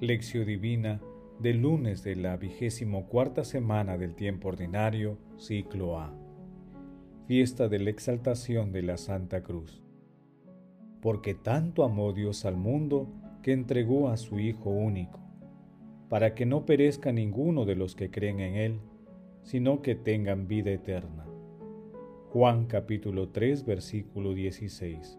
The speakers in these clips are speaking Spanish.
Lección Divina del lunes de la vigésimo cuarta semana del tiempo ordinario, ciclo A. Fiesta de la exaltación de la Santa Cruz. Porque tanto amó Dios al mundo que entregó a su Hijo único, para que no perezca ninguno de los que creen en Él, sino que tengan vida eterna. Juan capítulo 3 versículo 16.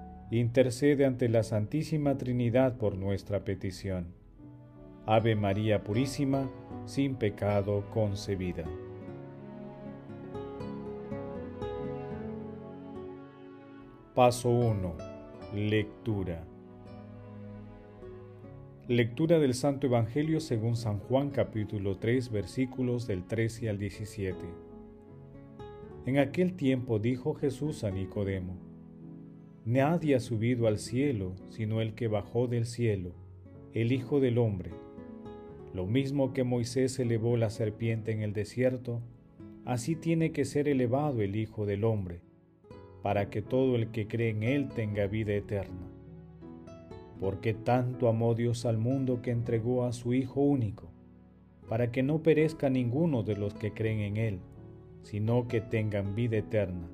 intercede ante la Santísima Trinidad por nuestra petición. Ave María Purísima, sin pecado concebida. Paso 1. Lectura. Lectura del Santo Evangelio según San Juan capítulo 3 versículos del 13 al 17. En aquel tiempo dijo Jesús a Nicodemo, Nadie ha subido al cielo sino el que bajó del cielo, el Hijo del Hombre. Lo mismo que Moisés elevó la serpiente en el desierto, así tiene que ser elevado el Hijo del Hombre, para que todo el que cree en Él tenga vida eterna. Porque tanto amó Dios al mundo que entregó a su Hijo único, para que no perezca ninguno de los que creen en Él, sino que tengan vida eterna.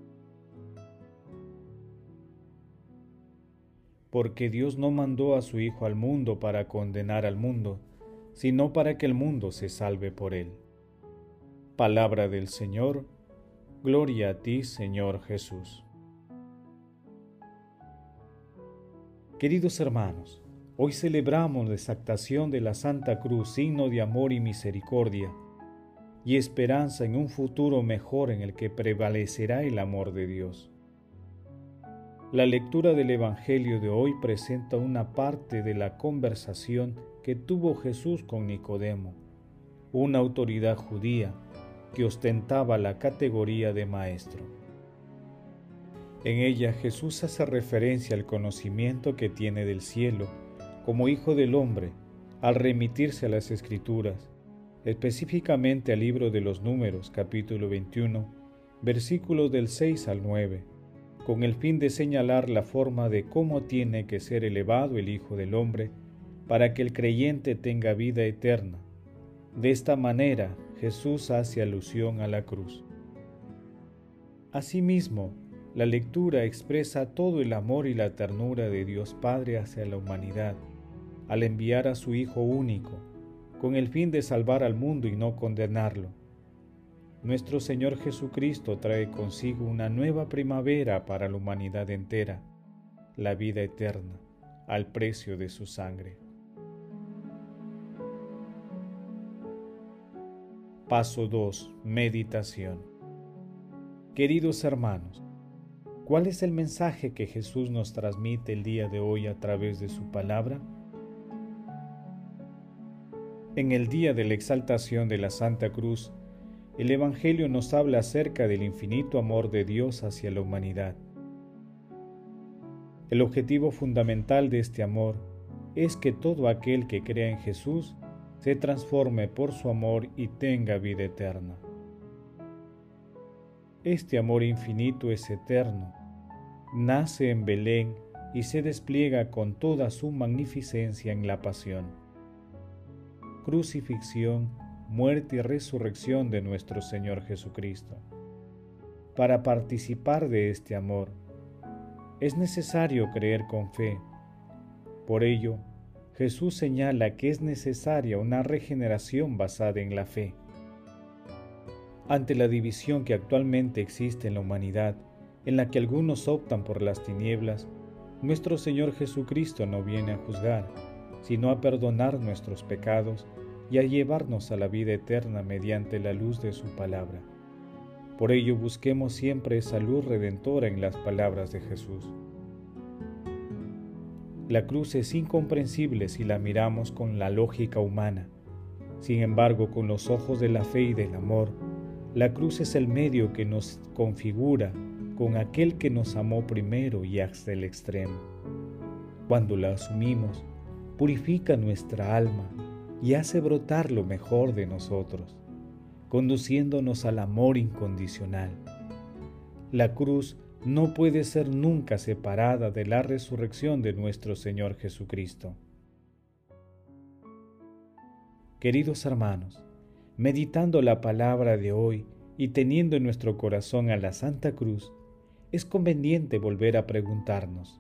Porque Dios no mandó a su Hijo al mundo para condenar al mundo, sino para que el mundo se salve por él. Palabra del Señor, gloria a ti Señor Jesús. Queridos hermanos, hoy celebramos la exactación de la Santa Cruz, signo de amor y misericordia, y esperanza en un futuro mejor en el que prevalecerá el amor de Dios. La lectura del Evangelio de hoy presenta una parte de la conversación que tuvo Jesús con Nicodemo, una autoridad judía que ostentaba la categoría de maestro. En ella Jesús hace referencia al conocimiento que tiene del cielo como Hijo del Hombre al remitirse a las Escrituras, específicamente al libro de los Números capítulo 21, versículos del 6 al 9 con el fin de señalar la forma de cómo tiene que ser elevado el Hijo del Hombre para que el creyente tenga vida eterna. De esta manera Jesús hace alusión a la cruz. Asimismo, la lectura expresa todo el amor y la ternura de Dios Padre hacia la humanidad, al enviar a su Hijo único, con el fin de salvar al mundo y no condenarlo nuestro Señor Jesucristo trae consigo una nueva primavera para la humanidad entera, la vida eterna, al precio de su sangre. Paso 2. Meditación. Queridos hermanos, ¿cuál es el mensaje que Jesús nos transmite el día de hoy a través de su palabra? En el día de la exaltación de la Santa Cruz, el Evangelio nos habla acerca del infinito amor de Dios hacia la humanidad. El objetivo fundamental de este amor es que todo aquel que crea en Jesús se transforme por su amor y tenga vida eterna. Este amor infinito es eterno, nace en Belén y se despliega con toda su magnificencia en la pasión, crucifixión muerte y resurrección de nuestro Señor Jesucristo. Para participar de este amor, es necesario creer con fe. Por ello, Jesús señala que es necesaria una regeneración basada en la fe. Ante la división que actualmente existe en la humanidad, en la que algunos optan por las tinieblas, nuestro Señor Jesucristo no viene a juzgar, sino a perdonar nuestros pecados y a llevarnos a la vida eterna mediante la luz de su palabra. Por ello busquemos siempre esa luz redentora en las palabras de Jesús. La cruz es incomprensible si la miramos con la lógica humana. Sin embargo, con los ojos de la fe y del amor, la cruz es el medio que nos configura con aquel que nos amó primero y hasta el extremo. Cuando la asumimos, purifica nuestra alma y hace brotar lo mejor de nosotros, conduciéndonos al amor incondicional. La cruz no puede ser nunca separada de la resurrección de nuestro Señor Jesucristo. Queridos hermanos, meditando la palabra de hoy y teniendo en nuestro corazón a la Santa Cruz, es conveniente volver a preguntarnos,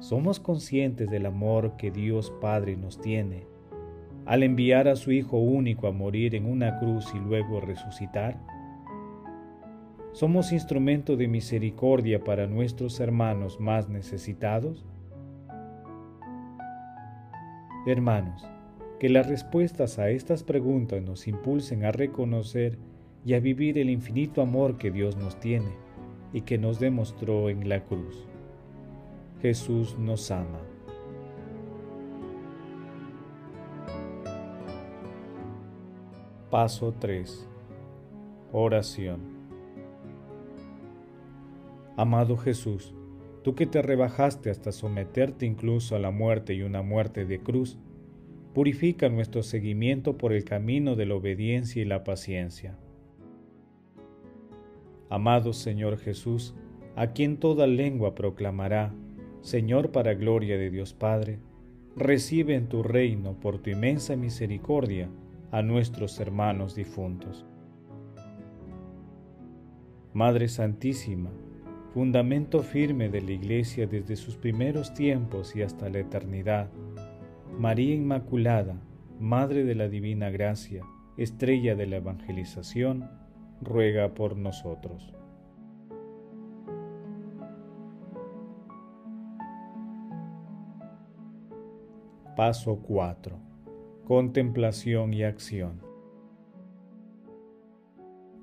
¿somos conscientes del amor que Dios Padre nos tiene al enviar a su Hijo único a morir en una cruz y luego resucitar? ¿Somos instrumento de misericordia para nuestros hermanos más necesitados? Hermanos, que las respuestas a estas preguntas nos impulsen a reconocer y a vivir el infinito amor que Dios nos tiene y que nos demostró en la cruz. Jesús nos ama. Paso 3. Oración. Amado Jesús, tú que te rebajaste hasta someterte incluso a la muerte y una muerte de cruz, purifica nuestro seguimiento por el camino de la obediencia y la paciencia. Amado Señor Jesús, a quien toda lengua proclamará, Señor para gloria de Dios Padre, recibe en tu reino por tu inmensa misericordia a nuestros hermanos difuntos. Madre Santísima, fundamento firme de la Iglesia desde sus primeros tiempos y hasta la eternidad. María Inmaculada, Madre de la Divina Gracia, estrella de la evangelización, ruega por nosotros. Paso 4. Contemplación y acción.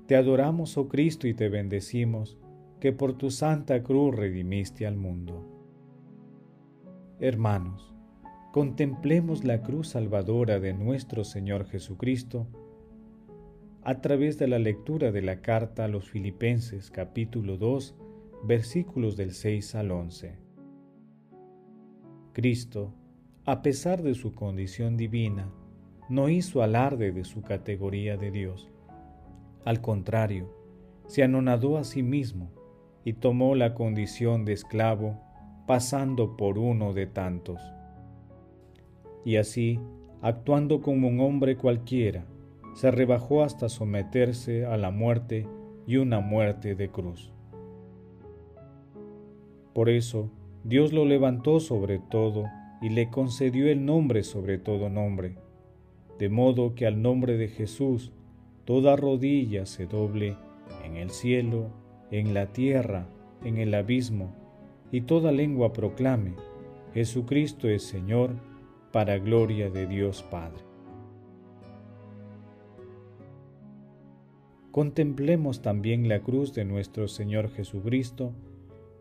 Te adoramos, oh Cristo, y te bendecimos que por tu santa cruz redimiste al mundo. Hermanos, contemplemos la cruz salvadora de nuestro Señor Jesucristo a través de la lectura de la carta a los Filipenses capítulo 2 versículos del 6 al 11. Cristo, a pesar de su condición divina, no hizo alarde de su categoría de Dios. Al contrario, se anonadó a sí mismo y tomó la condición de esclavo, pasando por uno de tantos. Y así, actuando como un hombre cualquiera, se rebajó hasta someterse a la muerte y una muerte de cruz. Por eso, Dios lo levantó sobre todo y le concedió el nombre sobre todo nombre, de modo que al nombre de Jesús toda rodilla se doble en el cielo, en la tierra, en el abismo, y toda lengua proclame, Jesucristo es Señor, para gloria de Dios Padre. Contemplemos también la cruz de nuestro Señor Jesucristo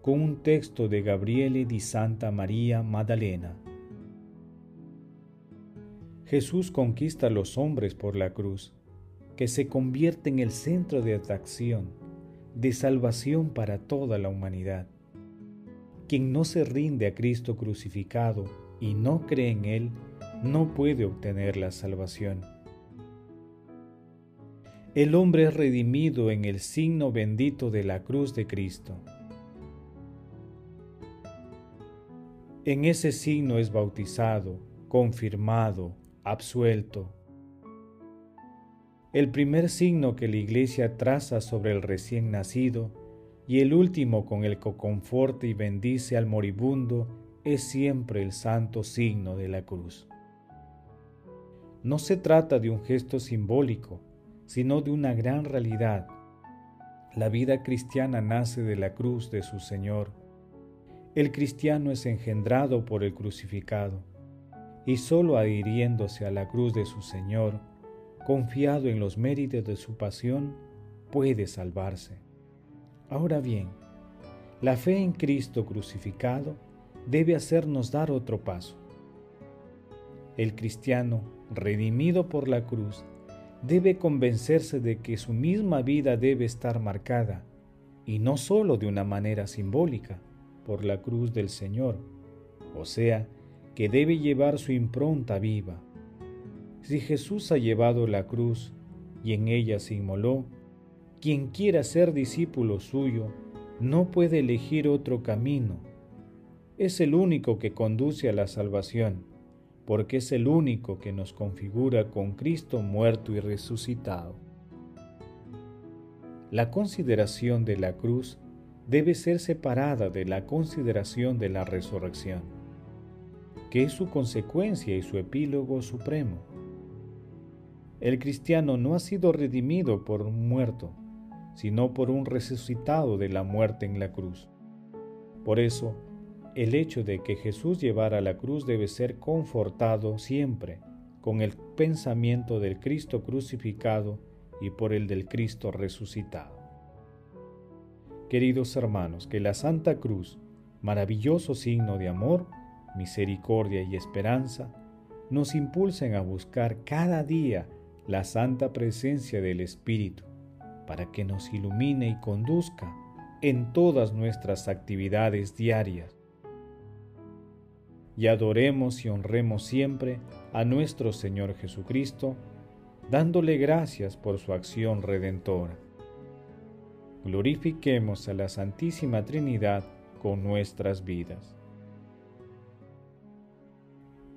con un texto de Gabriele di Santa María Magdalena. Jesús conquista a los hombres por la cruz, que se convierte en el centro de atracción de salvación para toda la humanidad. Quien no se rinde a Cristo crucificado y no cree en Él, no puede obtener la salvación. El hombre es redimido en el signo bendito de la cruz de Cristo. En ese signo es bautizado, confirmado, absuelto, el primer signo que la Iglesia traza sobre el recién nacido y el último con el que conforta y bendice al moribundo es siempre el santo signo de la cruz. No se trata de un gesto simbólico, sino de una gran realidad. La vida cristiana nace de la cruz de su Señor. El cristiano es engendrado por el crucificado, y sólo adhiriéndose a la cruz de su Señor, confiado en los méritos de su pasión, puede salvarse. Ahora bien, la fe en Cristo crucificado debe hacernos dar otro paso. El cristiano, redimido por la cruz, debe convencerse de que su misma vida debe estar marcada, y no sólo de una manera simbólica, por la cruz del Señor, o sea, que debe llevar su impronta viva. Si Jesús ha llevado la cruz y en ella se inmoló, quien quiera ser discípulo suyo no puede elegir otro camino. Es el único que conduce a la salvación, porque es el único que nos configura con Cristo muerto y resucitado. La consideración de la cruz debe ser separada de la consideración de la resurrección, que es su consecuencia y su epílogo supremo. El cristiano no ha sido redimido por un muerto, sino por un resucitado de la muerte en la cruz. Por eso, el hecho de que Jesús llevara la cruz debe ser confortado siempre con el pensamiento del Cristo crucificado y por el del Cristo resucitado. Queridos hermanos, que la Santa Cruz, maravilloso signo de amor, misericordia y esperanza, nos impulsen a buscar cada día la santa presencia del Espíritu para que nos ilumine y conduzca en todas nuestras actividades diarias. Y adoremos y honremos siempre a nuestro Señor Jesucristo, dándole gracias por su acción redentora. Glorifiquemos a la Santísima Trinidad con nuestras vidas.